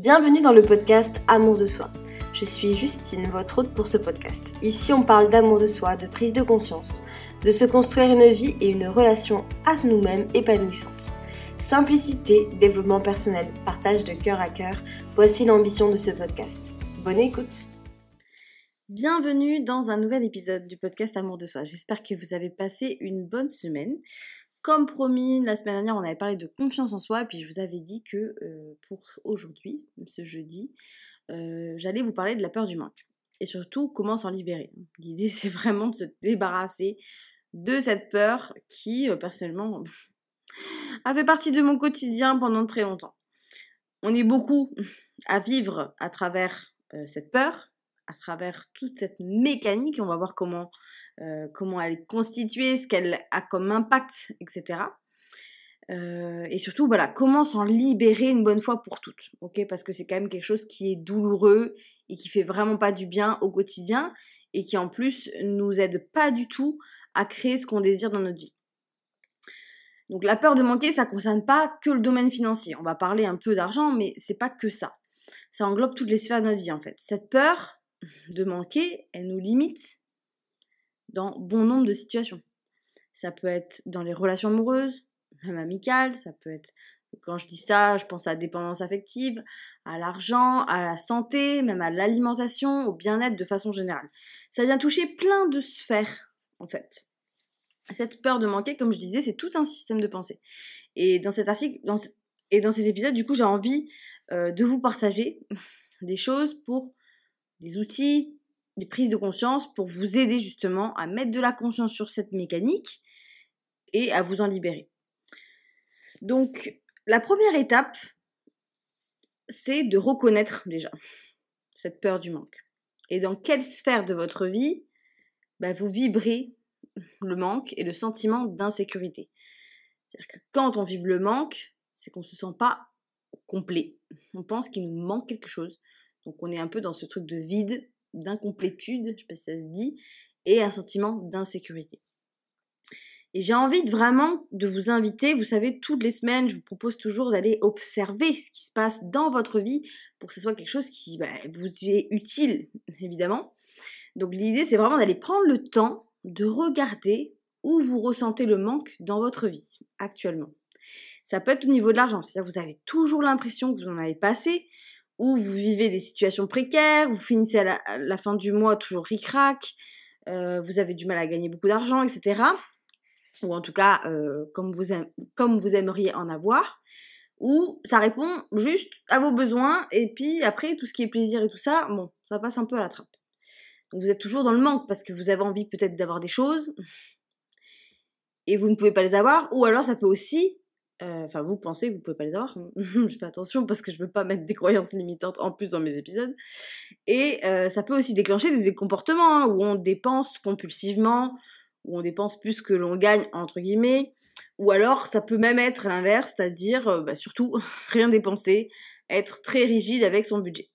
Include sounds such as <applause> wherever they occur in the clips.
Bienvenue dans le podcast Amour de soi. Je suis Justine, votre hôte pour ce podcast. Ici, on parle d'amour de soi, de prise de conscience, de se construire une vie et une relation à nous-mêmes épanouissante. Simplicité, développement personnel, partage de cœur à cœur, voici l'ambition de ce podcast. Bonne écoute Bienvenue dans un nouvel épisode du podcast Amour de soi. J'espère que vous avez passé une bonne semaine. Comme promis, la semaine dernière, on avait parlé de confiance en soi, puis je vous avais dit que euh, pour aujourd'hui, ce jeudi, euh, j'allais vous parler de la peur du manque. Et surtout, comment s'en libérer. L'idée, c'est vraiment de se débarrasser de cette peur qui, euh, personnellement, <laughs> a fait partie de mon quotidien pendant très longtemps. On est beaucoup à vivre à travers cette peur, à travers toute cette mécanique. On va voir comment euh, comment elle est constituée, ce qu'elle a comme impact, etc. Euh, et surtout, voilà, comment s'en libérer une bonne fois pour toutes, ok? Parce que c'est quand même quelque chose qui est douloureux et qui fait vraiment pas du bien au quotidien et qui en plus nous aide pas du tout à créer ce qu'on désire dans notre vie. Donc la peur de manquer, ça concerne pas que le domaine financier. On va parler un peu d'argent, mais c'est pas que ça. Ça englobe toutes les sphères de notre vie en fait. Cette peur de manquer, elle nous limite dans bon nombre de situations. Ça peut être dans les relations amoureuses, même amicales, ça peut être, quand je dis ça, je pense à la dépendance affective, à l'argent, à la santé, même à l'alimentation, au bien-être de façon générale. Ça vient toucher plein de sphères, en fait. Cette peur de manquer, comme je disais, c'est tout un système de pensée. Et dans cet article, dans et dans cet épisode, du coup, j'ai envie euh, de vous partager des choses pour des outils, des prises de conscience pour vous aider justement à mettre de la conscience sur cette mécanique et à vous en libérer. Donc, la première étape, c'est de reconnaître déjà cette peur du manque. Et dans quelle sphère de votre vie bah, vous vibrez le manque et le sentiment d'insécurité. C'est-à-dire que quand on vibre le manque, c'est qu'on ne se sent pas complet. On pense qu'il nous manque quelque chose. Donc on est un peu dans ce truc de vide d'incomplétude, je sais pas si ça se dit, et un sentiment d'insécurité. Et j'ai envie vraiment de vous inviter, vous savez, toutes les semaines, je vous propose toujours d'aller observer ce qui se passe dans votre vie pour que ce soit quelque chose qui bah, vous est utile, <laughs> évidemment. Donc l'idée, c'est vraiment d'aller prendre le temps de regarder où vous ressentez le manque dans votre vie actuellement. Ça peut être au niveau de l'argent, c'est-à-dire que vous avez toujours l'impression que vous en avez passé, ou vous vivez des situations précaires, vous finissez à la, fin du mois toujours ric-rac, euh, vous avez du mal à gagner beaucoup d'argent, etc. Ou en tout cas, euh, comme, vous comme vous aimeriez en avoir. Ou ça répond juste à vos besoins, et puis après, tout ce qui est plaisir et tout ça, bon, ça passe un peu à la trappe. Donc vous êtes toujours dans le manque parce que vous avez envie peut-être d'avoir des choses, et vous ne pouvez pas les avoir, ou alors ça peut aussi euh, enfin, vous pensez que vous pouvez pas les avoir. <laughs> je fais attention parce que je veux pas mettre des croyances limitantes en plus dans mes épisodes. Et euh, ça peut aussi déclencher des comportements hein, où on dépense compulsivement, où on dépense plus que l'on gagne, entre guillemets. Ou alors, ça peut même être l'inverse, c'est-à-dire, euh, bah, surtout, <laughs> rien dépenser, être très rigide avec son budget.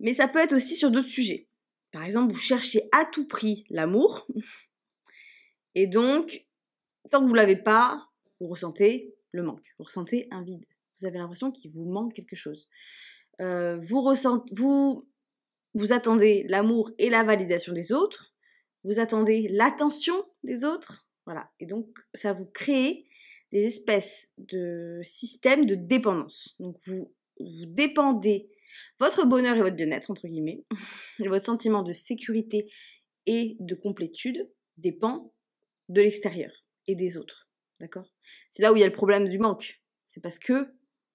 Mais ça peut être aussi sur d'autres sujets. Par exemple, vous cherchez à tout prix l'amour. Et donc, tant que vous l'avez pas, vous ressentez le manque, vous ressentez un vide, vous avez l'impression qu'il vous manque quelque chose. Euh, vous, ressentez, vous, vous attendez l'amour et la validation des autres, vous attendez l'attention des autres, voilà. Et donc, ça vous crée des espèces de systèmes de dépendance. Donc, vous, vous dépendez votre bonheur et votre bien-être, entre guillemets, <laughs> et votre sentiment de sécurité et de complétude dépend de l'extérieur et des autres. D'accord? C'est là où il y a le problème du manque. C'est parce que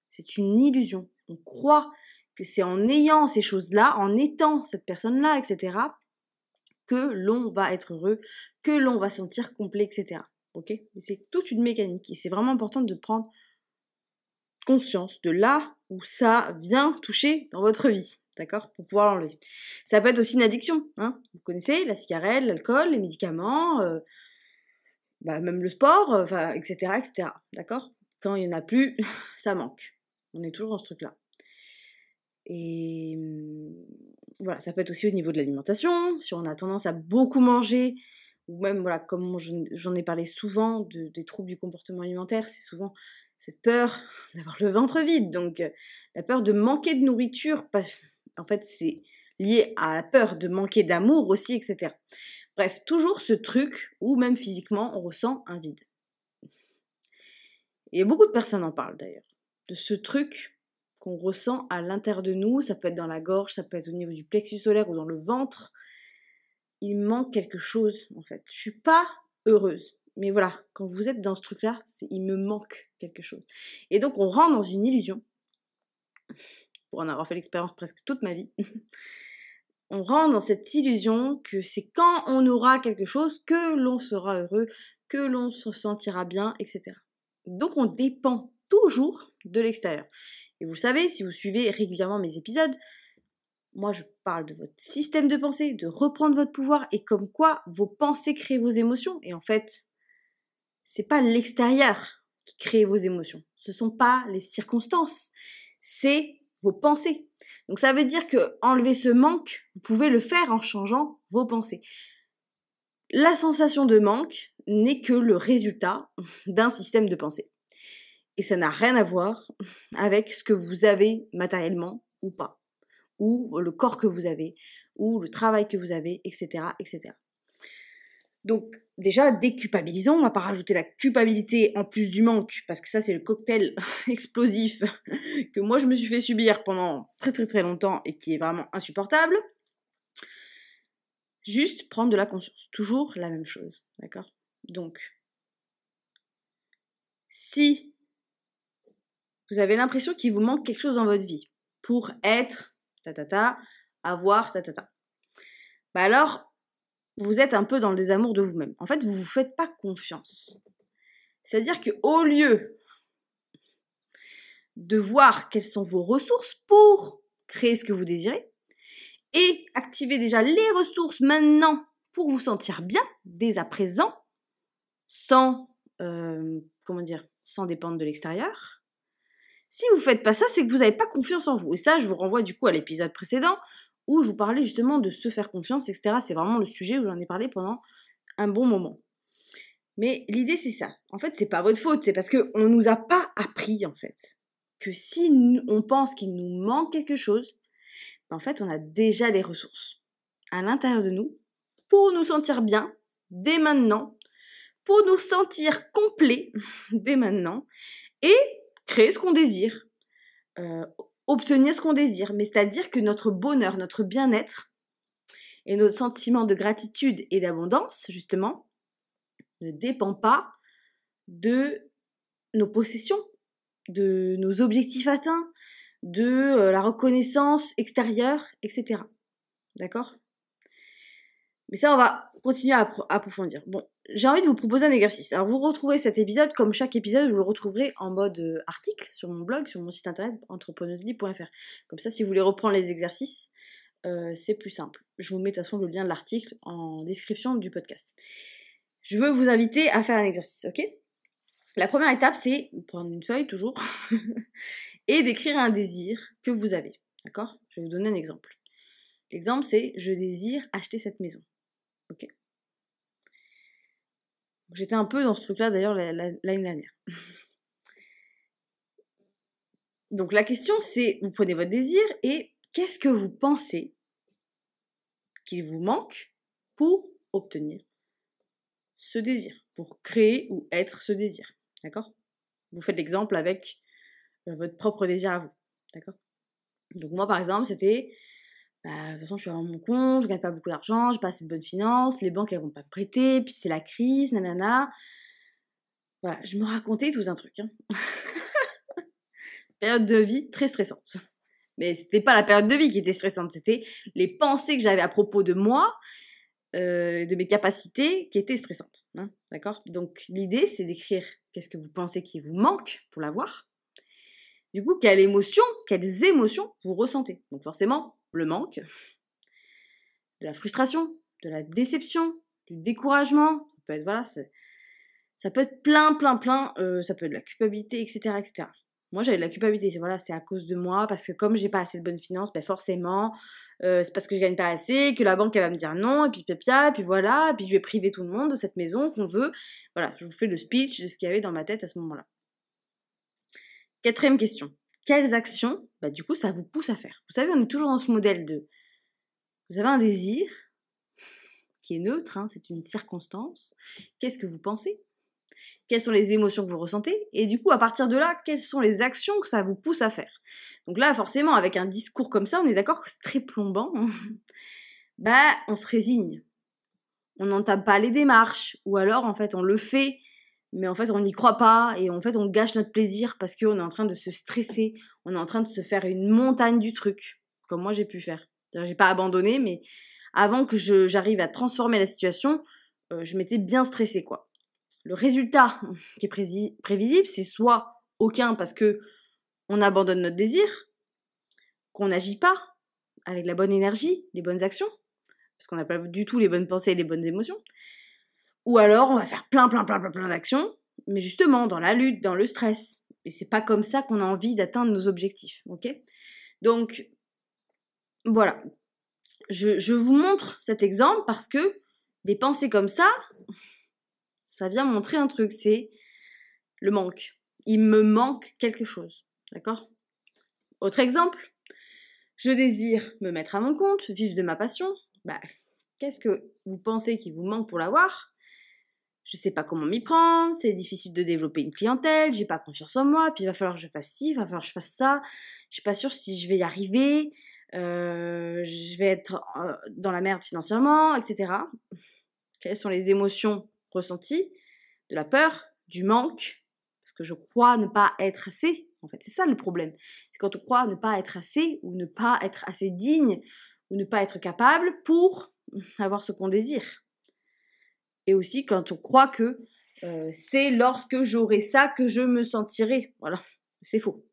c'est une illusion. On croit que c'est en ayant ces choses-là, en étant cette personne-là, etc., que l'on va être heureux, que l'on va sentir complet, etc. Ok? C'est toute une mécanique et c'est vraiment important de prendre conscience de là où ça vient toucher dans votre vie, d'accord? Pour pouvoir l'enlever. Ça peut être aussi une addiction, hein? Vous connaissez la cigarette, l'alcool, les médicaments, euh, bah, même le sport, euh, etc., etc. D'accord? Quand il n'y en a plus, <laughs> ça manque. On est toujours dans ce truc-là. Et mmh, voilà, ça peut être aussi au niveau de l'alimentation, si on a tendance à beaucoup manger, ou même, voilà, comme j'en ai parlé souvent de, des troubles du comportement alimentaire, c'est souvent cette peur <laughs> d'avoir le ventre vide, donc euh, la peur de manquer de nourriture, en fait c'est lié à la peur de manquer d'amour aussi, etc. Bref, toujours ce truc où même physiquement on ressent un vide. Et beaucoup de personnes en parlent d'ailleurs, de ce truc qu'on ressent à l'intérieur de nous, ça peut être dans la gorge, ça peut être au niveau du plexus solaire ou dans le ventre. Il manque quelque chose en fait. Je suis pas heureuse. Mais voilà, quand vous êtes dans ce truc-là, il me manque quelque chose. Et donc on rentre dans une illusion, pour en avoir fait l'expérience presque toute ma vie, <laughs> on rentre dans cette illusion que c'est quand on aura quelque chose que l'on sera heureux, que l'on se sentira bien, etc. Donc on dépend toujours de l'extérieur. Et vous savez, si vous suivez régulièrement mes épisodes, moi je parle de votre système de pensée, de reprendre votre pouvoir et comme quoi vos pensées créent vos émotions. Et en fait, c'est pas l'extérieur qui crée vos émotions. Ce sont pas les circonstances. C'est vos pensées. Donc ça veut dire que enlever ce manque, vous pouvez le faire en changeant vos pensées. La sensation de manque n'est que le résultat <laughs> d'un système de pensée. Et ça n'a rien à voir avec ce que vous avez matériellement ou pas, ou le corps que vous avez, ou le travail que vous avez, etc., etc. Donc déjà, déculpabilisons, on va pas rajouter la culpabilité en plus du manque, parce que ça c'est le cocktail <laughs> explosif que moi je me suis fait subir pendant très très très longtemps et qui est vraiment insupportable. Juste prendre de la conscience, toujours la même chose, d'accord? Donc, si vous avez l'impression qu'il vous manque quelque chose dans votre vie pour être ta ta ta, avoir ta ta ta, bah alors vous êtes un peu dans le désamour de vous-même. En fait, vous vous faites pas confiance. C'est-à-dire que au lieu de voir quelles sont vos ressources pour créer ce que vous désirez et activer déjà les ressources maintenant pour vous sentir bien dès à présent, sans euh, comment dire, sans dépendre de l'extérieur. Si vous faites pas ça, c'est que vous n'avez pas confiance en vous. Et ça, je vous renvoie du coup à l'épisode précédent où je vous parlais justement de se faire confiance, etc. C'est vraiment le sujet où j'en ai parlé pendant un bon moment. Mais l'idée c'est ça. En fait, c'est pas votre faute, c'est parce qu'on nous a pas appris en fait que si on pense qu'il nous manque quelque chose, ben, en fait, on a déjà les ressources à l'intérieur de nous pour nous sentir bien dès maintenant, pour nous sentir complets <laughs> dès maintenant et créer ce qu'on désire. Euh, obtenir ce qu'on désire, mais c'est-à-dire que notre bonheur, notre bien-être et notre sentiment de gratitude et d'abondance, justement, ne dépend pas de nos possessions, de nos objectifs atteints, de euh, la reconnaissance extérieure, etc. D'accord? Mais ça, on va continuer à approfondir. Bon, j'ai envie de vous proposer un exercice. Alors vous retrouvez cet épisode, comme chaque épisode, je le retrouverai en mode euh, article sur mon blog, sur mon site internet entrepreneusely.fr. Comme ça, si vous voulez reprendre les exercices, euh, c'est plus simple. Je vous mets de toute façon le lien de l'article en description du podcast. Je veux vous inviter à faire un exercice, ok? La première étape, c'est prendre une feuille toujours <laughs> et d'écrire un désir que vous avez. D'accord? Je vais vous donner un exemple. L'exemple, c'est je désire acheter cette maison. Ok? J'étais un peu dans ce truc-là d'ailleurs l'année dernière. <laughs> Donc la question c'est, vous prenez votre désir et qu'est-ce que vous pensez qu'il vous manque pour obtenir ce désir, pour créer ou être ce désir. D'accord? Vous faites l'exemple avec euh, votre propre désir à vous. D'accord? Donc moi par exemple c'était bah, de toute façon, je suis à mon compte, je gagne pas beaucoup d'argent, j'ai pas assez de bonnes finances, les banques, elles vont pas me prêter, puis c'est la crise, nanana. Voilà, je me racontais tout un truc. Hein. <laughs> période de vie très stressante. Mais c'était pas la période de vie qui était stressante, c'était les pensées que j'avais à propos de moi, euh, de mes capacités qui étaient stressantes. Hein, D'accord? Donc l'idée, c'est d'écrire qu'est-ce que vous pensez qui vous manque pour l'avoir. Du coup, quelle émotion, quelles émotions vous ressentez? Donc forcément, le manque, de la frustration, de la déception, du découragement, ça peut être, voilà, ça peut être plein, plein, plein, euh, ça peut être de la culpabilité, etc., etc. Moi, j'avais de la culpabilité, voilà, c'est à cause de moi, parce que comme j'ai pas assez de bonnes finances, ben forcément, euh, c'est parce que je gagne pas assez, que la banque, elle va me dire non, et puis puis voilà, et puis je vais priver tout le monde de cette maison qu'on veut. Voilà, je vous fais le speech de ce qu'il y avait dans ma tête à ce moment-là. Quatrième question. Quelles actions, bah, du coup, ça vous pousse à faire? Vous savez, on est toujours dans ce modèle de vous avez un désir qui est neutre, hein, c'est une circonstance. Qu'est-ce que vous pensez? Quelles sont les émotions que vous ressentez? Et du coup, à partir de là, quelles sont les actions que ça vous pousse à faire? Donc là, forcément, avec un discours comme ça, on est d'accord que c'est très plombant. <laughs> bah, on se résigne. On n'entame pas les démarches. Ou alors, en fait, on le fait, mais en fait, on n'y croit pas. Et en fait, on gâche notre plaisir parce qu'on est en train de se stresser. On est en train de se faire une montagne du truc. Comme moi, j'ai pu faire. J'ai pas abandonné, mais avant que j'arrive à transformer la situation, euh, je m'étais bien stressée, quoi. Le résultat <laughs> qui est prévisible, c'est soit aucun parce que on abandonne notre désir, qu'on n'agit pas avec la bonne énergie, les bonnes actions, parce qu'on n'a pas du tout les bonnes pensées et les bonnes émotions, ou alors on va faire plein, plein, plein, plein, plein d'actions, mais justement dans la lutte, dans le stress. Et c'est pas comme ça qu'on a envie d'atteindre nos objectifs, ok? Donc voilà. Je, vous montre cet exemple parce que des pensées comme ça, ça vient montrer un truc, c'est le manque. Il me manque quelque chose. D'accord? Autre exemple, je désire me mettre à mon compte, vivre de ma passion. Bah, qu'est-ce que vous pensez qu'il vous manque pour l'avoir? Je sais pas comment m'y prendre, c'est difficile de développer une clientèle, j'ai pas confiance en moi, puis il va falloir que je fasse ci, il va falloir que je fasse ça, je suis pas sûre si je vais y arriver, euh, je vais être euh, dans la merde financièrement, etc. Quelles sont les émotions ressenties? De la peur, du manque, parce que je crois ne pas être assez. En fait, c'est ça le problème. C'est quand on croit ne pas être assez, ou ne pas être assez digne, ou ne pas être capable pour avoir ce qu'on désire. Et aussi quand on croit que euh, c'est lorsque j'aurai ça que je me sentirai. Voilà, c'est faux.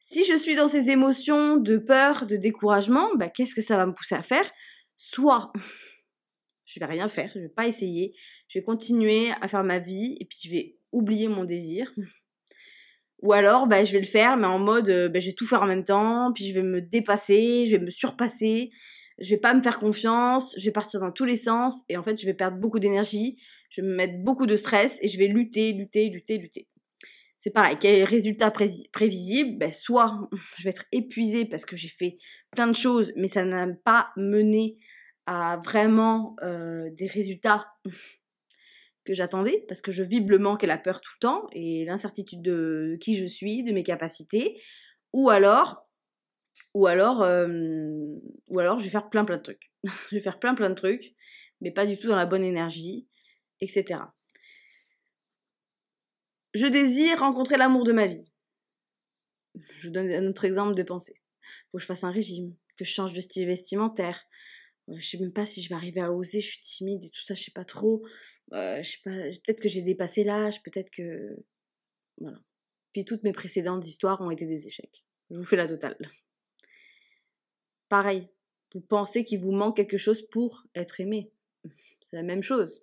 Si je suis dans ces émotions de peur, de découragement, bah, qu'est-ce que ça va me pousser à faire? Soit <laughs> je vais rien faire, je vais pas essayer, je vais continuer à faire ma vie et puis je vais oublier mon désir. Ou alors, bah, je vais le faire, mais en mode, euh, bah, je vais tout faire en même temps, puis je vais me dépasser, je vais me surpasser, je vais pas me faire confiance, je vais partir dans tous les sens, et en fait, je vais perdre beaucoup d'énergie, je vais me mettre beaucoup de stress, et je vais lutter, lutter, lutter, lutter. C'est pareil, quel est le résultat prévisible? Ben, Soit <laughs> je vais être épuisée parce que j'ai fait plein de choses, mais ça n'a pas mené à vraiment euh, des résultats <laughs> que j'attendais, parce que je vibre le manque et la peur tout le temps, et l'incertitude de, qui je suis, de mes capacités, ou alors, ou alors, euh, ou alors je vais faire plein plein de trucs. <laughs> je vais faire plein plein de trucs, mais pas du tout dans la bonne énergie, etc. Je désire rencontrer l'amour de ma vie. Je donne un autre exemple de pensée. Faut que je fasse un régime, que je change de style vestimentaire. Euh, je sais même pas si je vais arriver à oser, je suis timide et tout ça, je sais pas trop. Euh, je sais pas, peut-être que j'ai dépassé l'âge, peut-être que. Voilà. Puis toutes mes précédentes histoires ont été des échecs. Je vous fais la totale. Vous pensez qu'il vous manque quelque chose pour être aimé. C'est la même chose.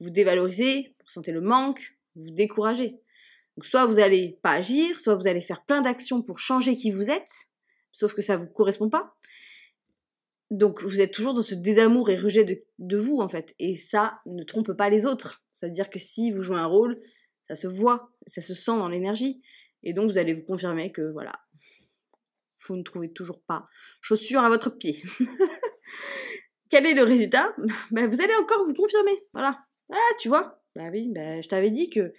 Vous dévalorisez, vous sentez le manque, vous découragez. Soit vous allez pas agir, soit vous allez faire plein d'actions pour changer qui vous êtes, sauf que ça vous correspond pas. Donc vous êtes toujours dans ce désamour et rejet de, vous en fait. Et ça ne trompe pas les autres. C'est-à-dire que si vous jouez un rôle, ça se voit, ça se sent dans l'énergie. Et donc vous allez vous confirmer que voilà, vous ne trouvez toujours pas chaussures à votre pied. <laughs> Quel est le résultat? Ben, Vous allez encore vous confirmer. Voilà. Ah, tu vois, bah oui, bah, je t'avais dit que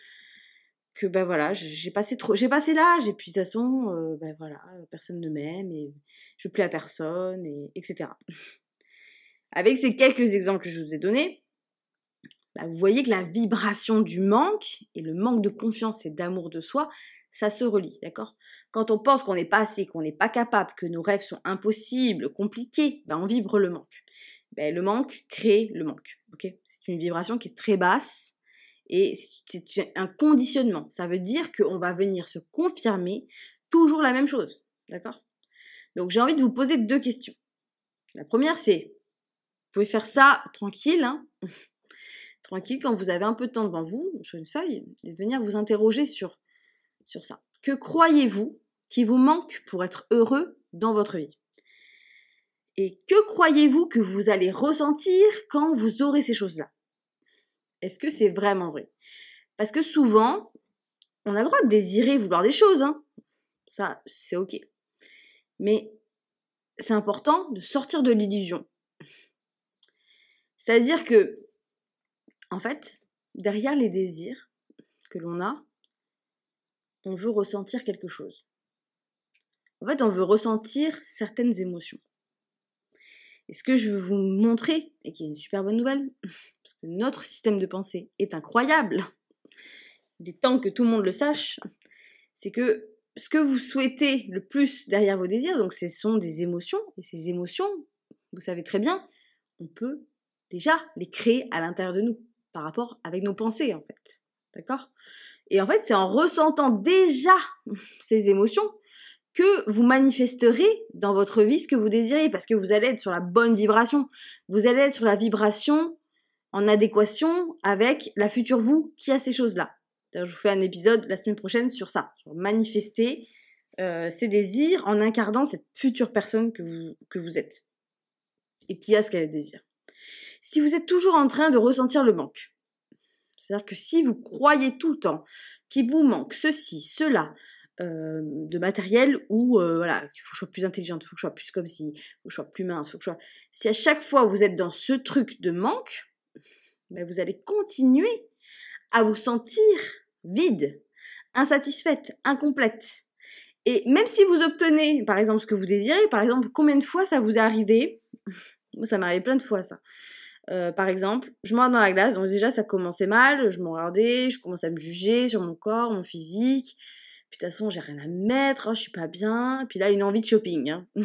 que ben voilà, j'ai passé trop, j'ai passé l'âge et puis de toute façon, euh, ben personne ne m'aime et je plais à personne et etc. Avec ces quelques exemples que je vous ai donnés, vous voyez que la vibration du manque et le manque de confiance et d'amour de soi, ça se relie, d'accord? Quand on pense qu'on n'est pas assez, qu'on n'est pas capable, que nos rêves sont impossibles, compliqués, ben on vibre le manque. Ben, le manque crée le manque, ok? C'est une vibration qui est très basse et c'est un conditionnement. Ça veut dire qu'on va venir se confirmer toujours la même chose. D'accord? Donc j'ai envie de vous poser deux questions. La première, c'est, vous pouvez faire ça tranquille, hein? <laughs> Tranquille quand vous avez un peu de temps devant vous, sur une feuille, et venir vous interroger sur, sur ça. Que croyez-vous qui vous manque pour être heureux dans votre vie? Et que croyez-vous que vous allez ressentir quand vous aurez ces choses-là? Est-ce que c'est vraiment vrai? Parce que souvent, on a le droit de désirer, vouloir des choses, hein. Ça, c'est ok. Mais c'est important de sortir de l'illusion. C'est-à-dire que, en fait, derrière les désirs que l'on a, on veut ressentir quelque chose. En fait, on veut ressentir certaines émotions. Et ce que je veux vous montrer, et qui est une super bonne nouvelle, <laughs> parce que notre système de pensée est incroyable, <laughs> il est temps que tout le monde le sache, c'est que ce que vous souhaitez le plus derrière vos désirs, donc ce sont des émotions, et ces émotions, vous savez très bien, on peut déjà les créer à l'intérieur de nous, par rapport avec nos pensées en fait. D'accord? Et en fait, c'est en ressentant déjà <laughs> ces émotions que vous manifesterez dans votre vie ce que vous désirez, parce que vous allez être sur la bonne vibration. Vous allez être sur la vibration en adéquation avec la future vous qui a ces choses-là. Je vous fais un épisode la semaine prochaine sur ça, sur manifester euh, ses désirs en incarnant cette future personne que vous, que vous êtes et qui a ce qu'elle désire. Si vous êtes toujours en train de ressentir le manque, c'est-à-dire que si vous croyez tout le temps qu'il vous manque ceci, cela, euh, de matériel ou euh, voilà, il faut que je sois plus intelligente, il faut que je sois plus comme si, il faut que je sois plus mince, faut que je. Si à chaque fois vous êtes dans ce truc de manque, ben vous allez continuer à vous sentir vide, insatisfaite, incomplète. Et même si vous obtenez, par exemple, ce que vous désirez, par exemple, combien de fois ça vous est arrivé? Moi, ça m'est arrivé plein de fois, ça. Euh, par exemple, je me regarde dans la glace, donc déjà ça commençait mal, je me regardais, je commençais à me juger sur mon corps, mon physique, puis de toute façon, j'ai rien à mettre, hein, je suis pas bien. Puis là, une envie de shopping. Hein. <laughs>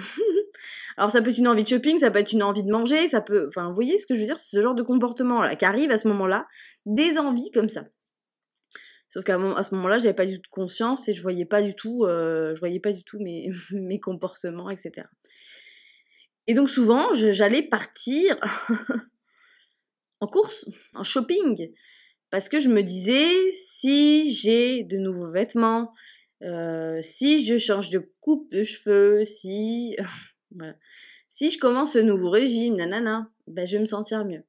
Alors ça peut être une envie de shopping, ça peut être une envie de manger, ça peut... Enfin, vous voyez ce que je veux dire C'est ce genre de comportement-là qui arrive à ce moment-là, des envies comme ça. Sauf qu'à ce moment-là, j'avais pas du tout de conscience et je voyais pas du tout, euh, je voyais pas du tout mes, <laughs> mes comportements, etc. Et donc souvent, j'allais partir <laughs> en course, en shopping, parce que je me disais, si j'ai de nouveaux vêtements, euh, si je change de coupe de cheveux, si <laughs> si je commence ce nouveau régime, nanana, ben je vais me sentir mieux.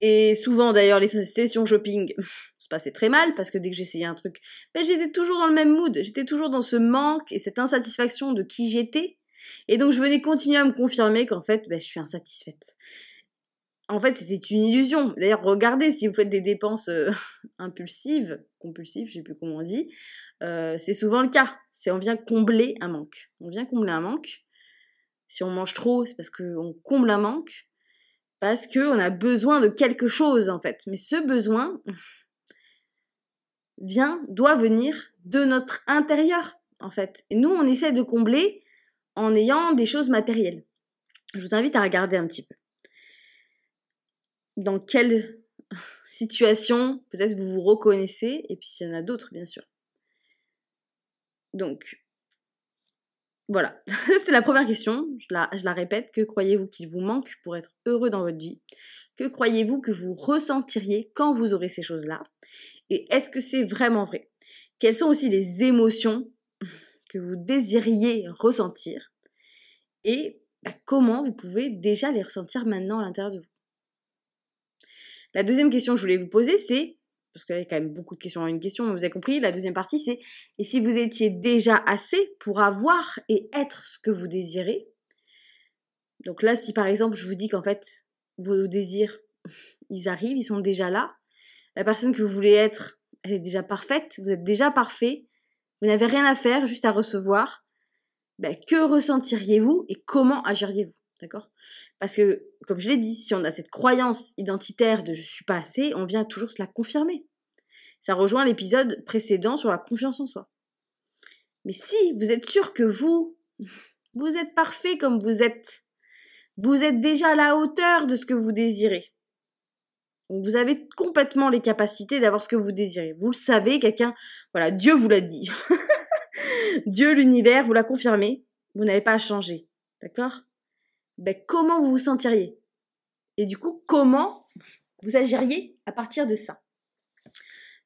Et souvent d'ailleurs les sessions shopping <laughs> se passaient très mal parce que dès que j'essayais un truc, ben j'étais toujours dans le même mood, j'étais toujours dans ce manque et cette insatisfaction de qui j'étais. Et donc je venais continuer à me confirmer qu'en fait ben, je suis insatisfaite en fait, c'était une illusion. D'ailleurs, regardez si vous faites des dépenses euh, <laughs> impulsives, compulsives, je sais plus comment on dit, euh, c'est souvent le cas. C'est on vient combler un manque. On vient combler un manque. Si on mange trop, c'est parce qu'on comble un manque, parce qu'on a besoin de quelque chose en fait. Mais ce besoin <laughs> vient, doit venir de notre intérieur en fait. Et nous, on essaie de combler en ayant des choses matérielles. Je vous invite à regarder un petit peu dans quelle situation peut-être vous vous reconnaissez, et puis s'il y en a d'autres, bien sûr. Donc, voilà, <laughs> c'était la première question. Je la, répète. Que croyez-vous qu'il vous manque pour être heureux dans votre vie? Que croyez-vous que vous ressentiriez quand vous aurez ces choses-là? Et est-ce que c'est vraiment vrai? Quelles sont aussi les émotions <laughs> que vous désiriez ressentir? Et comment vous pouvez déjà les ressentir maintenant à l'intérieur de vous? La deuxième question que je voulais vous poser, c'est, parce qu'il y a quand même beaucoup de questions en une question, vous avez compris, la deuxième partie, c'est, et si vous étiez déjà assez pour avoir et être ce que vous désirez? Donc là, si par exemple, je vous dis qu'en fait, vos désirs, <laughs> ils arrivent, ils sont déjà là, la personne que vous voulez être, elle est déjà parfaite, vous êtes déjà parfait, vous n'avez rien à faire, juste à recevoir, ben, que ressentiriez-vous et comment agiriez-vous? D'accord? Parce que, comme je l'ai dit, si on a cette croyance identitaire de je suis pas assez, on vient toujours se la confirmer. Ça rejoint l'épisode précédent sur la confiance en soi. Mais si vous êtes sûr que vous, <laughs> vous êtes parfait comme vous êtes, vous êtes déjà à la hauteur de ce que vous désirez. vous avez complètement les capacités d'avoir ce que vous désirez. Vous le savez, quelqu'un, voilà, Dieu vous l'a dit. <laughs> Dieu, l'univers, vous l'a confirmé. Vous n'avez pas à changer. D'accord? Ben, comment vous vous sentiriez? Et du coup, comment vous agiriez à partir de ça?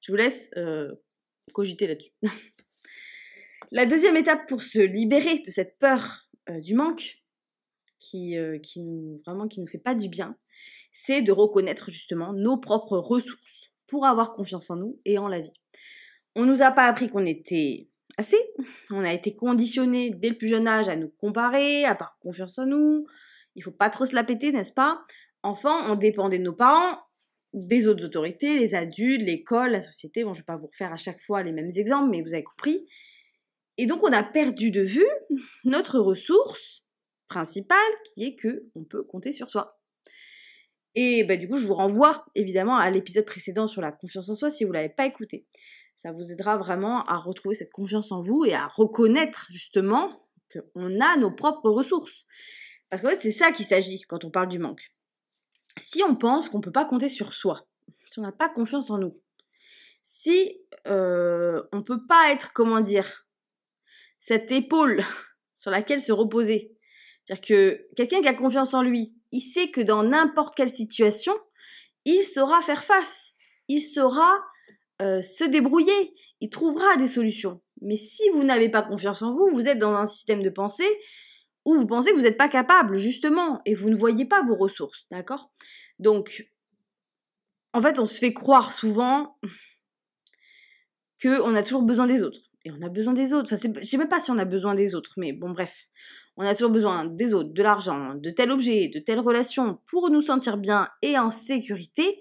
Je vous laisse euh, cogiter là-dessus. <laughs> La deuxième étape pour se libérer de cette peur euh, du manque, qui, euh, nous vraiment nous fait pas du bien, c'est de reconnaître justement nos propres ressources. pour avoir confiance en nous et en la vie. On nous a pas appris qu'on était assez. On a été conditionné dès le plus jeune âge à nous comparer, à avoir confiance en nous. Il faut pas trop se la péter, n'est-ce pas? Enfin, on dépendait de nos parents, des autres autorités, les adultes, l'école, la société. Bon, je vais pas vous refaire à chaque fois les mêmes exemples, mais vous avez compris. Et donc, on a perdu de vue notre ressource principale, qui est que on peut compter sur soi. Et bah, du coup, je vous renvoie évidemment à l'épisode précédent sur la confiance en soi si vous l'avez pas écouté. Ça vous aidera vraiment à retrouver cette confiance en vous et à reconnaître justement qu'on a nos propres ressources. Parce que fait, c'est ça qu'il s'agit quand on parle du manque. Si on pense qu'on ne peut pas compter sur soi, si on n'a pas confiance en nous, si euh, on ne peut pas être, comment dire, cette épaule <laughs> sur laquelle se reposer, c'est-à-dire que quelqu'un qui a confiance en lui, il sait que dans n'importe quelle situation, il saura faire face, il saura euh, se débrouiller, il trouvera des solutions. Mais si vous n'avez pas confiance en vous, vous êtes dans un système de pensée où vous pensez que vous n'êtes pas capable, justement, et vous ne voyez pas vos ressources, d'accord? Donc, en fait, on se fait croire souvent qu'on a toujours besoin des autres. Et on a besoin des autres. Enfin, je sais même pas si on a besoin des autres, mais bon, bref. On a toujours besoin des autres, de l'argent, de tel objet, de telle relation pour nous sentir bien et en sécurité.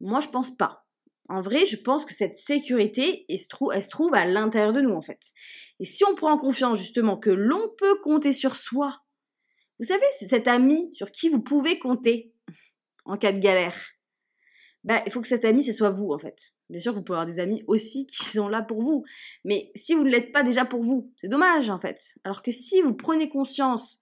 Moi, je pense pas. En vrai, je pense que cette sécurité, elle se, trouve, à l'intérieur de nous, en fait. Et si on prend confiance, justement, que l'on peut compter sur soi, vous savez, cet ami sur qui vous pouvez compter en cas de galère, bah, il faut que cet ami, ce soit vous, en fait. Bien sûr, vous pouvez avoir des amis aussi <laughs> qui sont là pour vous. Mais si vous ne l'êtes pas déjà pour vous, c'est dommage, en fait. Alors que si vous prenez conscience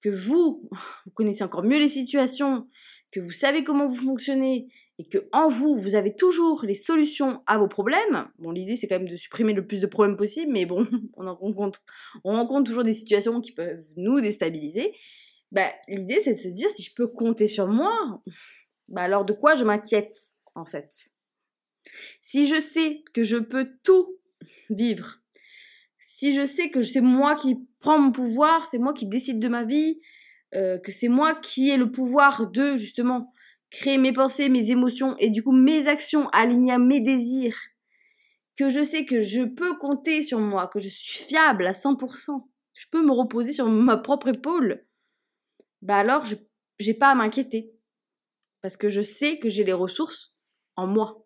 que vous, <laughs> vous connaissez encore mieux les situations, que vous savez comment vous fonctionnez, et que en vous, vous avez toujours les solutions à vos problèmes, bon, l'idée c'est quand même de supprimer le plus de problèmes possible, mais bon, <laughs> on, en rencontre, on rencontre toujours des situations qui peuvent nous déstabiliser. Bah, l'idée c'est de se dire si je peux compter sur moi, bah alors de quoi je m'inquiète en fait? Si je sais que je peux tout vivre, si je sais que c'est moi qui prends mon pouvoir, c'est moi qui décide de ma vie, euh, que c'est moi qui ai le pouvoir de justement créer mes pensées, mes émotions et du coup mes actions alignées à mes désirs, que je sais que je peux compter sur moi, que je suis fiable à 100%, je peux me reposer sur ma propre épaule, bah alors je j'ai pas à m'inquiéter parce que je sais que j'ai les ressources en moi.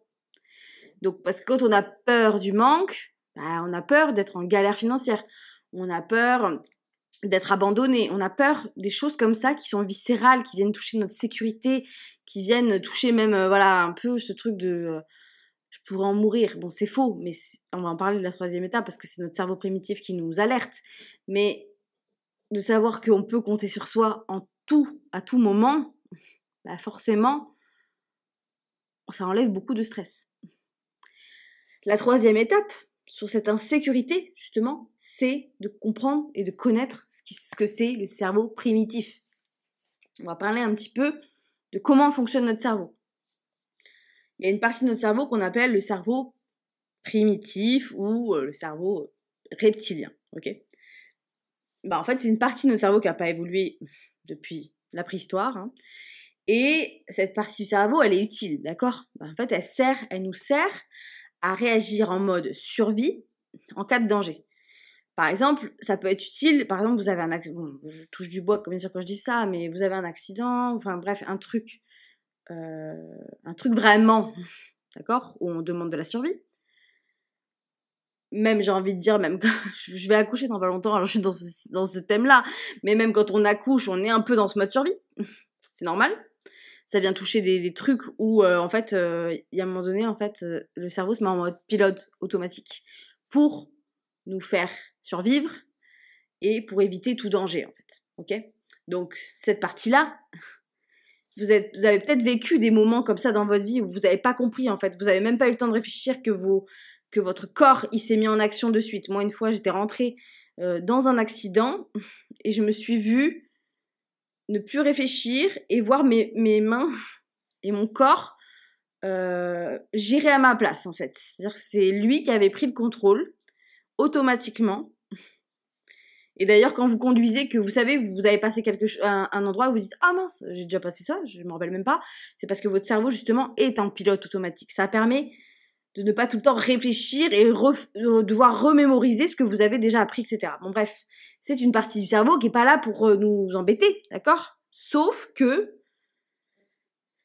Donc parce que quand on a peur du manque, bah, on a peur d'être en galère financière, on a peur d'être abandonné. On a peur des choses comme ça qui sont viscérales, qui viennent toucher notre sécurité, qui viennent toucher même, euh, voilà, un peu ce truc de euh, je pourrais en mourir. Bon, c'est faux, mais on va en parler de la troisième étape parce que c'est notre cerveau primitif qui nous alerte. Mais de savoir qu'on peut compter sur soi en tout, à tout moment, bah forcément, ça enlève beaucoup de stress. La troisième étape, sur cette insécurité, justement, c'est de comprendre et de connaître ce, que c'est le cerveau primitif. On va parler un petit peu de comment fonctionne notre cerveau. Il y a une partie de notre cerveau qu'on appelle le cerveau primitif ou euh, le cerveau reptilien, ok? Bah, En fait, c'est une partie de notre cerveau qui n'a pas évolué depuis la préhistoire. Hein. Et cette partie du cerveau, elle est utile, d'accord? Bah, En fait, elle sert, elle nous sert à réagir en mode survie en cas de danger. Par exemple, ça peut être utile, par exemple, vous avez un accident, je touche du bois bien sûr quand je dis ça, mais vous avez un accident, enfin bref, un truc, euh, un truc vraiment, <laughs> d'accord, où on demande de la survie. Même, j'ai envie de dire, même quand <laughs> je vais accoucher dans pas longtemps, alors je suis dans ce, dans ce thème-là, mais même quand on accouche, on est un peu dans ce mode survie. <laughs> C'est normal ça vient toucher des, trucs où euh, en fait euh, il y a un moment donné en fait euh, le cerveau se met en mode pilote automatique pour nous faire survivre et pour éviter tout danger en fait ok? Donc cette partie là vous, avez peut-être vécu des moments comme ça dans votre vie où vous n'avez pas compris en fait. Vous avez même pas eu le temps de réfléchir que votre corps il s'est mis en action de suite. Moi une fois j'étais rentrée dans un accident et je me suis vue ne plus réfléchir et voir mes, mains <laughs> et mon corps euh, gérer à ma place en fait. C'est-à-dire que c'est lui qui avait pris le contrôle automatiquement Et d'ailleurs, quand vous conduisez, que vous savez, vous avez passé quelque un, un endroit où vous dites ah mince, j'ai déjà passé ça, je me rappelle même pas. C'est parce que votre cerveau justement est en pilote automatique. Ça permet de ne pas tout le temps réfléchir et euh, devoir remémoriser ce que vous avez déjà appris, etc. Bon bref, c'est une partie du cerveau qui est pas là pour euh, nous embêter, d'accord? Sauf que,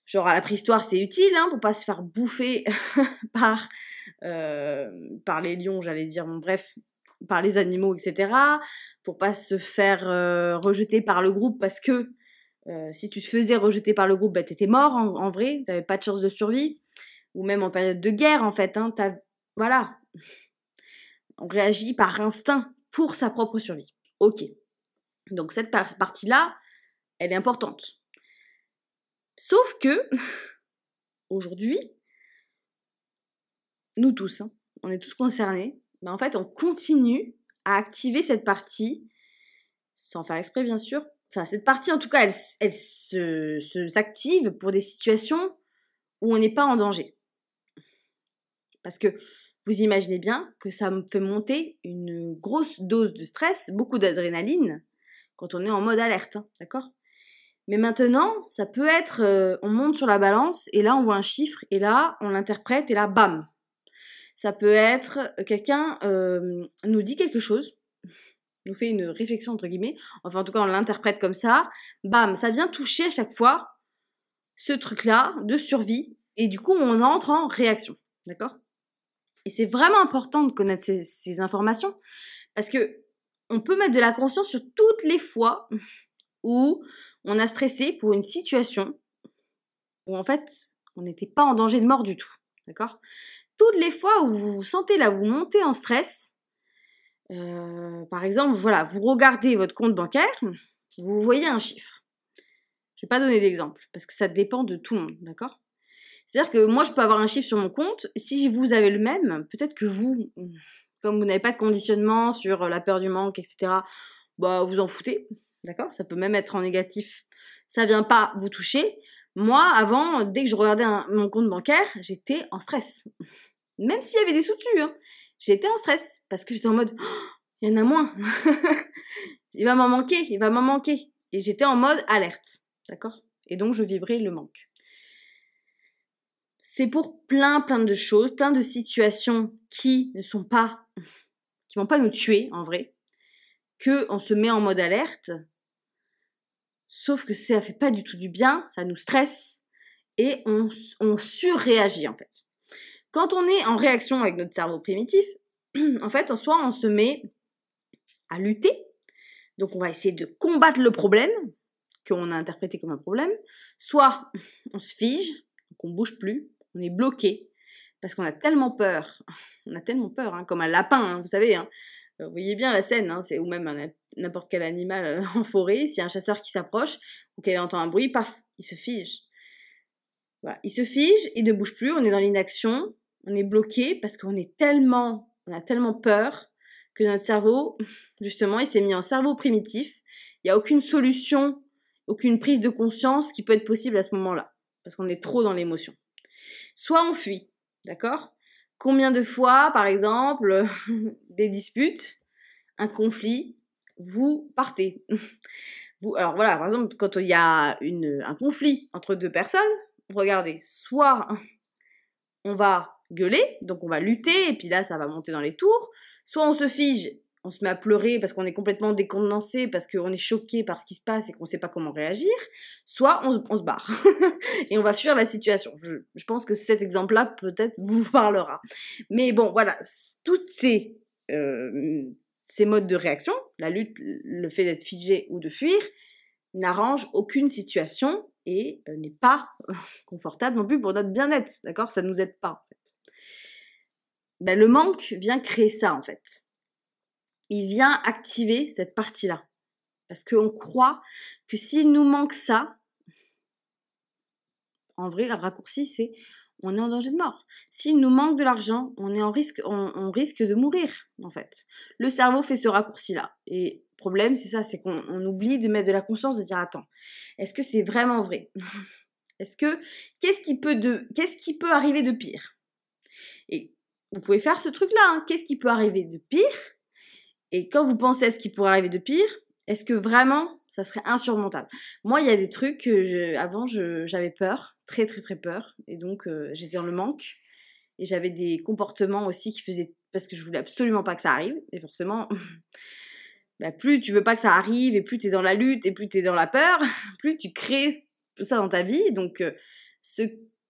genre à la c'est utile, hein, pour pas se faire bouffer <laughs> par euh, par les lions, j'allais dire. Bon bref, par les animaux, etc. Pour pas se faire rejeter par le groupe parce que si tu te faisais rejeter par le groupe, bah, t'étais mort en, en vrai, t'avais pas de chance de survie. Ou même en période de guerre, en fait. Hein, voilà. On réagit par instinct pour sa propre survie. Ok. Donc cette partie-là, elle est importante. Sauf que, <laughs> aujourd'hui, nous tous, hein, on est tous concernés, mais en fait, on continue à activer cette partie, sans faire exprès bien sûr. Enfin, cette partie, en tout cas, elle, elle se, s'active pour des situations où on n'est pas en danger. Parce que vous imaginez bien que ça me fait monter une grosse dose de stress, beaucoup d'adrénaline, quand on est en mode alerte, hein, d'accord? Mais maintenant, ça peut être, euh, on monte sur la balance, et là on voit un chiffre, et là on l'interprète, et là, bam, ça peut être euh, quelqu'un euh, nous dit quelque chose, nous fait une réflexion entre guillemets, enfin en tout cas on l'interprète comme ça, bam, ça vient toucher à chaque fois ce truc-là de survie et du coup on entre en réaction, d'accord? Et c'est vraiment important de connaître ces, informations parce que on peut mettre de la conscience sur toutes les fois où on a stressé pour une situation où en fait on n'était pas en danger de mort du tout, d'accord? Toutes les fois où vous vous sentez là, vous montez en stress, euh, par exemple, voilà, vous regardez votre compte bancaire, vous voyez un chiffre. Je vais pas donner d'exemple parce que ça dépend de tout le monde, d'accord? C'est-à-dire que moi, je peux avoir un chiffre sur mon compte. Si vous avez le même, peut-être que vous, comme vous n'avez pas de conditionnement sur la peur du manque, etc., bah vous en foutez, d'accord? Ça peut même être en négatif. Ça vient pas vous toucher. Moi, avant, dès que je regardais mon compte bancaire, j'étais en stress. Même s'il y avait des sous-dessus, hein, j'étais en stress parce que j'étais en mode, oh, il y en a moins. <laughs> il va m'en manquer, il va m'en manquer. Et j'étais en mode alerte, d'accord? Et donc je vibrais le manque. C'est pour plein, plein de choses, plein de situations qui ne sont pas, qui vont pas nous tuer en vrai, que on se met en mode alerte Sauf que ça fait pas du tout du bien, ça nous stresse et on, surréagit en fait. Quand on est en réaction avec notre cerveau primitif, <clears throat> en fait, en soi, on se met à lutter. Donc on va essayer de combattre le problème qu'on a interprété comme un problème. Soit on se fige, donc on bouge plus, on est bloqué parce qu'on a tellement peur, <laughs> on a tellement peur, hein, comme un lapin, hein, vous savez, hein, vous voyez bien la scène, c'est ou même n'importe quel animal euh, <laughs> en forêt, s'il y a un chasseur qui s'approche ou qu'elle entend un bruit, paf, il se fige. Il se fige, il ne bouge plus, on est dans l'inaction, on est bloqué parce qu'on est tellement, on a tellement peur que notre cerveau, <laughs> justement, il s'est mis en cerveau primitif. Il n'y a aucune solution, aucune prise de conscience qui peut être possible à ce moment-là parce qu'on est trop dans l'émotion. Soit on fuit, d'accord? Combien de fois, par exemple, <laughs> des disputes, un conflit, vous partez? Alors voilà, par exemple, quand il y a un conflit entre deux personnes, regardez, soit on va gueuler, donc on va lutter, et puis là, ça va monter dans les tours, soit on se fige on se met à pleurer parce qu'on est complètement décondensé, parce qu'on est choqué par ce qui se passe et qu'on ne sait pas comment réagir, soit on, se barre <laughs> et on va fuir la situation. Je, pense que cet exemple-là peut-être vous <laughs> parlera. Mais bon, voilà, toutes ces, euh, ces modes de réaction, la lutte, le fait d'être figé ou de fuir, n'arrange aucune situation et euh, n'est pas <laughs> confortable non plus pour notre bien-être, d'accord? Ça ne nous aide pas en. Ben, le manque vient créer ça en fait il vient activer cette partie-là. Parce qu'on croit que s'il nous manque ça, en vrai, le raccourci, c'est on est en danger de mort. S'il nous manque de l'argent, on est en risque, on, risque de mourir, en fait. Le cerveau fait ce raccourci-là. Et le problème, c'est ça, c'est qu'on oublie de mettre de la conscience, de dire, attends, est-ce que c'est vraiment vrai? <laughs> Est-ce que, qu'est-ce qui peut de, qu'est-ce qui peut arriver de pire? Et vous pouvez faire ce truc-là, hein. qu'est-ce qui peut arriver de pire? Et quand vous pensez à ce qui pourrait arriver de pire, est-ce que vraiment ça serait insurmontable? Moi, il y a des trucs avant, j'avais peur, très très très peur, et donc euh, j'étais dans le manque. Et j'avais des comportements aussi qui faisaient parce que je voulais absolument pas que ça arrive. Et forcément, <laughs> bah, plus tu veux pas que ça arrive, et plus tu es dans la lutte, et plus tu es dans la peur, <laughs> plus tu crées ça dans ta vie. Donc, euh, ce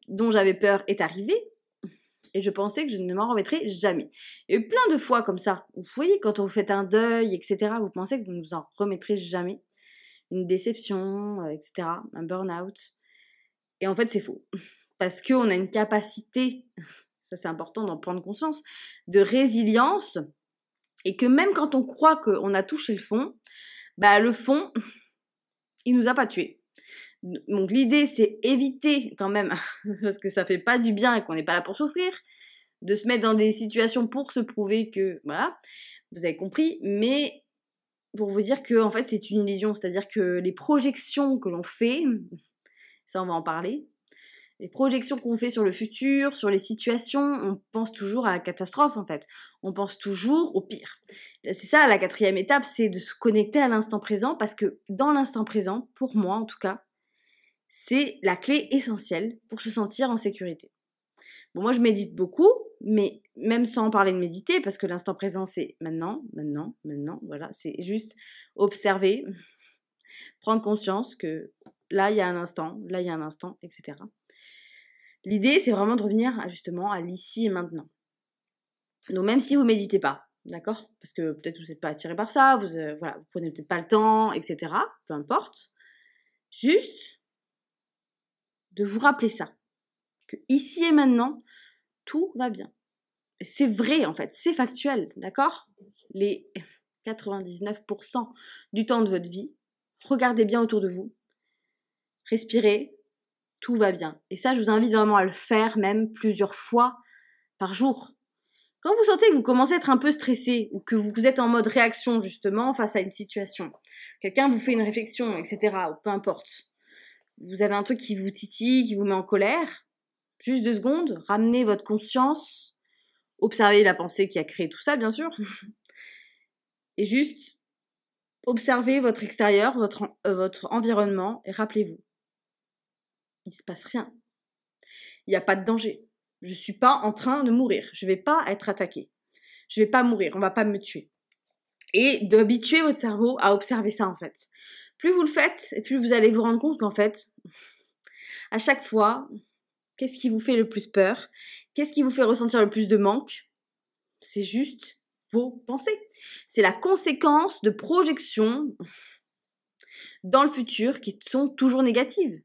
dont j'avais peur est arrivé, et je pensais que je ne m'en remettrais jamais. Il y a eu plein de fois comme ça. Vous voyez, quand vous faites un deuil, etc., vous pensez que vous ne vous en remettrez jamais. Une déception, euh, etc., un burn-out. Et en fait, c'est faux. <laughs> Parce qu'on a une capacité, <laughs> ça c'est important d'en prendre conscience, de résilience. Et que même quand on croit qu'on a touché le fond, bah le fond, <laughs> il nous a pas tués. Donc l'idée, c'est éviter quand même, <laughs> parce que ça fait pas du bien et qu'on n'est pas là pour souffrir, de se mettre dans des situations pour se prouver que, voilà, vous avez compris, mais pour vous dire que en fait c'est une illusion, c'est-à-dire que les projections que l'on fait, <laughs> ça on va en parler, les projections qu'on fait sur le futur, sur les situations, on pense toujours à la catastrophe en fait. On pense toujours au pire. C'est ça la quatrième étape, c'est de se connecter à l'instant présent parce que dans l'instant présent, pour moi en tout cas, c'est la clé essentielle pour se sentir en sécurité. Bon, moi je médite beaucoup, mais même sans parler de méditer, parce que l'instant présent c'est maintenant, maintenant, maintenant, voilà, c'est juste observer, <laughs> prendre conscience que là il y a un instant, là il y a un instant, etc. L'idée c'est vraiment de revenir justement à l'ici et maintenant. Donc même si vous méditez pas, d'accord? Parce que peut-être vous n'êtes pas attiré par ça, vous, euh, voilà, vous prenez peut-être pas le temps, etc. Peu importe. Juste de vous rappeler ça. Que ici et maintenant, tout va bien. C'est vrai en fait, c'est factuel, d'accord? Les 99% du temps de votre vie, regardez bien autour de vous, respirez, tout va bien. Et ça, je vous invite vraiment à le faire même plusieurs fois par jour. Quand vous sentez que vous commencez à être un peu stressé ou que vous êtes en mode réaction justement face à une situation, quelqu'un vous fait une réflexion, etc., ou peu importe, vous avez un truc qui vous titille, qui vous met en colère, juste deux secondes, ramenez votre conscience, observez la pensée qui a créé tout ça, bien sûr, <laughs> et juste observez votre extérieur, votre, euh, votre environnement, et rappelez-vous, il se passe rien. Il n'y a pas de danger. Je suis pas en train de mourir. Je vais pas être attaqué. Je vais pas mourir. On va pas me tuer. Et d'habituer votre cerveau à observer ça, en fait plus vous le faites, et plus vous allez vous rendre compte qu'en fait, à chaque fois, qu'est-ce qui vous fait le plus peur? Qu'est-ce qui vous fait ressentir le plus de manque? C'est juste vos pensées. C'est la conséquence de projections dans le futur qui sont toujours négatives.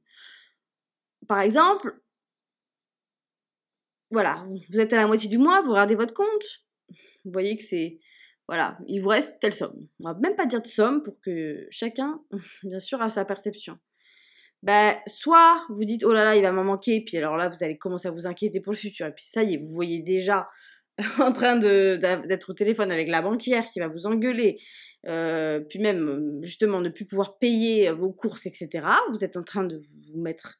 Par exemple, voilà, vous êtes à la moitié du mois, vous regardez votre compte, vous voyez que c'est voilà, il vous reste telle somme. On va même pas dire de somme pour que chacun, <laughs> bien sûr, a sa perception. Ben, soit vous dites, oh là là, il va m'en manquer, puis alors là, vous allez commencer à vous inquiéter pour le futur, et puis ça y est, vous voyez déjà <laughs> en train d'être au téléphone avec la banquière qui va vous engueuler, euh, puis même justement ne plus pouvoir payer vos courses, etc. Vous êtes en train de vous mettre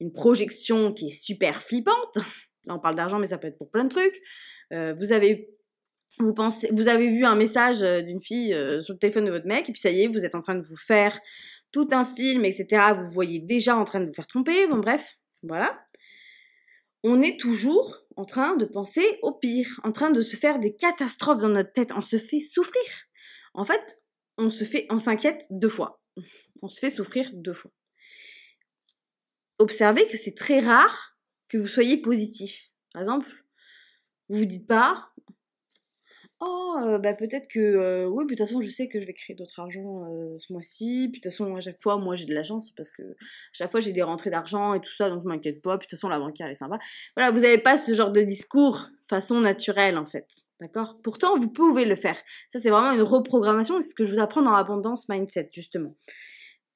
une projection qui est super flippante. Là, on parle d'argent, mais ça peut être pour plein de trucs. Euh, vous avez vous pensez, vous avez vu un message euh, d'une fille euh, sur le téléphone de votre mec, et puis ça y est, vous êtes en train de vous faire tout un film, etc. Vous voyez déjà en train de vous faire tromper. Bon, bref, voilà. On est toujours en train de penser au pire, en train de se faire des catastrophes dans notre tête. On se fait souffrir. En fait, on se fait, on s'inquiète deux fois. On se fait souffrir deux fois. Observez que c'est très rare que vous soyez positif. Par exemple, vous vous dites pas, Oh, bah, peut-être que, oui, de toute façon, je sais que je vais créer d'autres argent, ce mois-ci. De toute façon, à chaque fois, moi, j'ai de la chance parce que à chaque fois, j'ai des rentrées d'argent et tout ça, donc je m'inquiète pas. De toute façon, la banquière, elle est sympa. Voilà, vous avez pas ce genre de discours façon naturelle, en fait. D'accord? Pourtant, vous pouvez le faire. Ça, c'est vraiment une reprogrammation. C'est ce que je vous apprends dans Abondance Mindset, justement.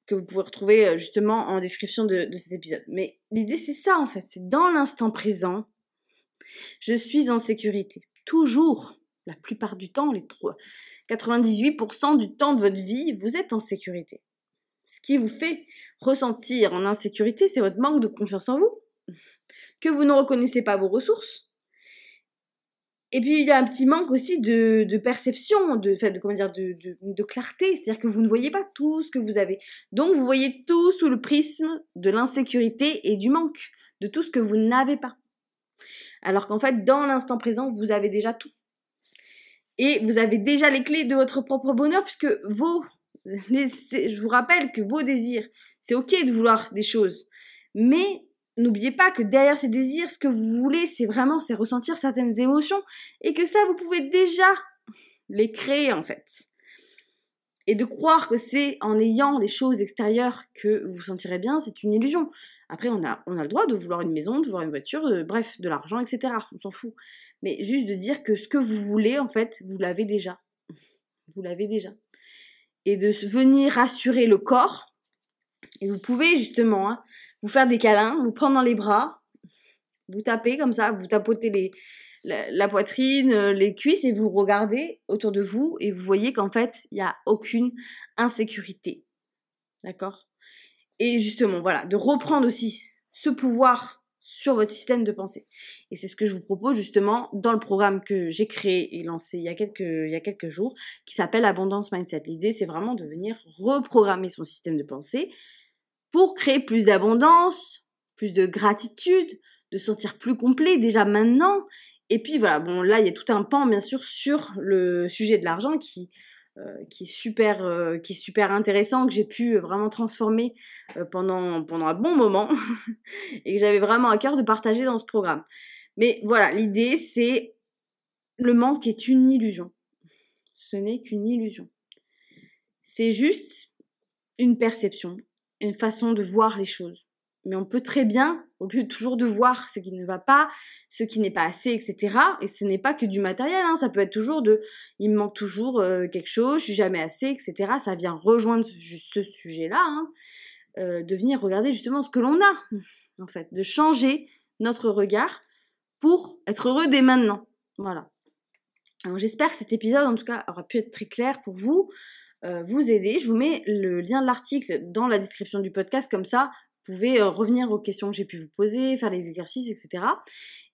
Que vous pouvez retrouver, justement, en description de, de cet épisode. Mais l'idée, c'est ça, en fait. C'est dans l'instant présent, je suis en sécurité. Toujours la plupart du temps, les 98% du temps de votre vie, vous êtes en sécurité. Ce qui vous fait ressentir en insécurité, c'est votre manque de confiance en vous, que vous ne reconnaissez pas vos ressources, Et puis il y a un petit manque aussi de, de perception, de, de, comment dire, de, de clarté, c'est-à-dire que vous ne voyez pas tout ce que vous avez. Donc vous voyez tout sous le prisme de l'insécurité et du manque, de tout ce que vous n'avez pas. Alors qu'en fait, dans l'instant présent, vous avez déjà tout. Et vous avez déjà les clés de votre propre bonheur, puisque vos, je vous rappelle que vos désirs, c'est ok de vouloir des choses, mais n'oubliez pas que derrière ces désirs, ce que vous voulez, c'est vraiment, c'est ressentir certaines émotions, et que ça, vous pouvez déjà les créer en fait. Et de croire que c'est en ayant des choses extérieures que vous vous sentirez bien, c'est une illusion. Après, on a, le droit de vouloir une maison, de vouloir une voiture, bref, de l'argent, etc. On s'en fout. Mais juste de dire que ce que vous voulez, en fait, vous l'avez déjà. <laughs> Vous l'avez déjà. Et de venir rassurer le corps. Et vous pouvez justement hein, vous faire des câlins, vous prendre dans les bras, vous taper comme ça, vous tapotez la, poitrine, euh, les cuisses et vous regardez autour de vous et vous voyez qu'en fait, il n'y a aucune insécurité. D'accord? Et justement, voilà, de reprendre aussi ce pouvoir sur votre système de pensée. Et c'est ce que je vous propose justement dans le programme que j'ai créé et lancé il y a quelques, jours, qui s'appelle Abondance Mindset. L'idée, c'est vraiment de venir reprogrammer son système de pensée pour créer plus d'abondance, plus de gratitude, de sentir plus complet déjà maintenant et puis voilà, bon là il y a tout un pan bien sûr sur le sujet de l'argent qui euh, qui est super euh, qui est super intéressant que j'ai pu vraiment transformer euh, pendant pendant un bon moment <laughs> et que j'avais vraiment à cœur de partager dans ce programme. Mais voilà, l'idée c'est le manque est une illusion. Ce n'est qu'une illusion. C'est juste une perception, une façon de voir les choses mais on peut très bien, au lieu toujours de voir ce qui ne va pas, ce qui n'est pas assez, etc. Et ce n'est pas que du matériel, hein, ça peut être toujours de, il me manque toujours euh, quelque chose, je suis jamais assez, etc. Ça vient rejoindre ce sujet-là, hein, euh, de venir regarder justement ce que l'on a, en fait, de changer notre regard pour être heureux dès maintenant. Voilà. Alors j'espère que cet épisode, en tout cas, aura pu être très clair pour vous. Euh, vous aider. Je vous mets le lien de l'article dans la description du podcast, comme ça pouvez revenir aux questions que j'ai pu vous poser, faire les exercices, etc.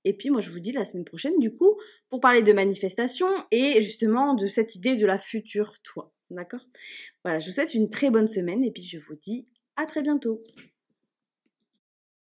Et puis moi je vous dis la semaine prochaine du coup pour parler de manifestation et justement de cette idée de la future toi. D'accord? Voilà, je vous souhaite une très bonne semaine et puis je vous dis à très bientôt.